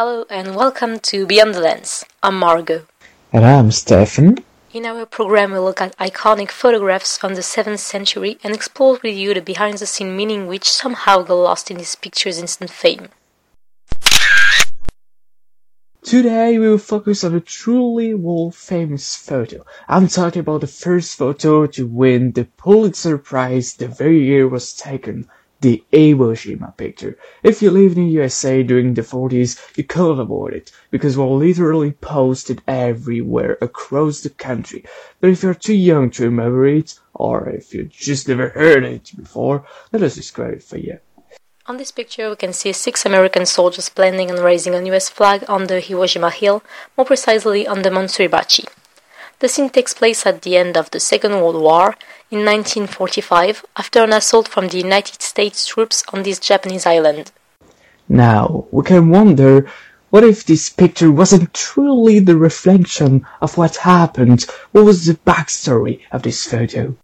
Hello and welcome to Beyond the Lens. I'm Margaux. And I'm Stéphane. In our program, we look at iconic photographs from the 7th century and explore with you the behind the scene meaning which somehow got lost in these pictures' instant fame. Today we will focus on a truly world famous photo. I'm talking about the first photo to win the Pulitzer Prize the very year it was taken the Iwo Jima picture. If you lived in the USA during the 40s, you couldn't avoid it, because it was literally posted everywhere across the country. But if you're too young to remember it, or if you just never heard it before, let us describe it for you. On this picture, we can see six American soldiers planting and raising a US flag on the Iwo Jima Hill, more precisely on the Mount Suribachi. The scene takes place at the end of the Second World War in 1945 after an assault from the United States troops on this Japanese island. Now, we can wonder what if this picture wasn't truly the reflection of what happened? What was the backstory of this photo?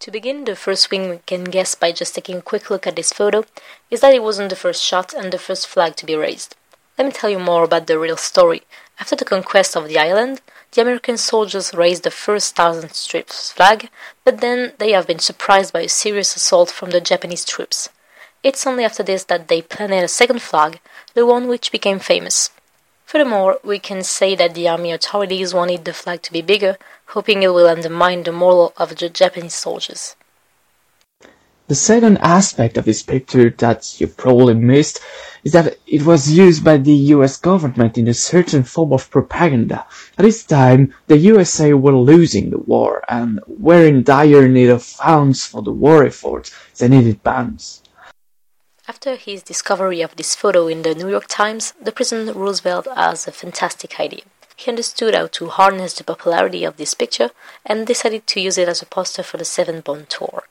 To begin, the first thing we can guess by just taking a quick look at this photo is that it wasn't the first shot and the first flag to be raised. Let me tell you more about the real story. After the conquest of the island, the American soldiers raised the first Stars and Stripes flag, but then they have been surprised by a serious assault from the Japanese troops. It's only after this that they planted a second flag, the one which became famous. Furthermore, we can say that the army authorities wanted the flag to be bigger, hoping it will undermine the morale of the Japanese soldiers. The second aspect of this picture that you probably missed is that it was used by the US government in a certain form of propaganda. At this time, the USA were losing the war and were in dire need of funds for the war effort. They needed funds. After his discovery of this photo in the New York Times, the President Roosevelt has a fantastic idea. He understood how to harness the popularity of this picture and decided to use it as a poster for the Seven Bond Tour.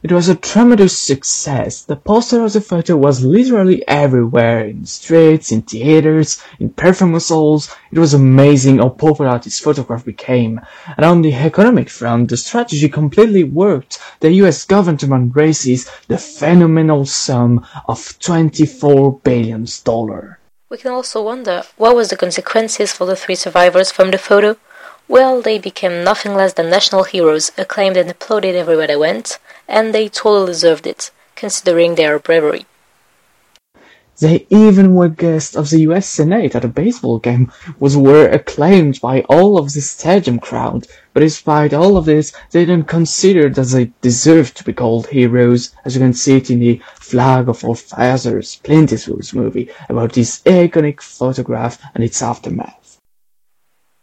It was a tremendous success. The poster of the photo was literally everywhere, in the streets, in theaters, in performance halls. It was amazing how popular this photograph became. And on the economic front, the strategy completely worked. The US government raises the phenomenal sum of 24 billion dollars. We can also wonder what was the consequences for the three survivors from the photo. Well, they became nothing less than national heroes, acclaimed and applauded everywhere they went and they totally deserved it, considering their bravery. They even were guests of the US Senate at a baseball game, was were acclaimed by all of the stadium crowd, but despite all of this, they didn't consider that they deserved to be called heroes, as you can see it in the Flag of Our Fathers, Clint Eastwood's movie, about this iconic photograph and its aftermath.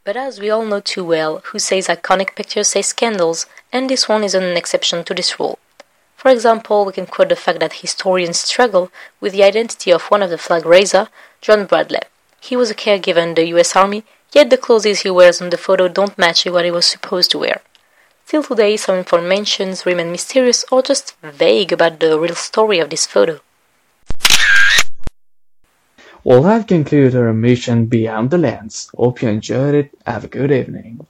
But as we all know too well, who says iconic pictures say scandals, and this one isn't an exception to this rule. For example, we can quote the fact that historians struggle with the identity of one of the flag raiser, John Bradley. He was a caregiver in the US Army, yet the clothes he wears on the photo don't match what he was supposed to wear. Till today, some informations remain mysterious or just vague about the real story of this photo. Well, that concludes our mission Beyond the Lens. Hope you enjoyed it. Have a good evening.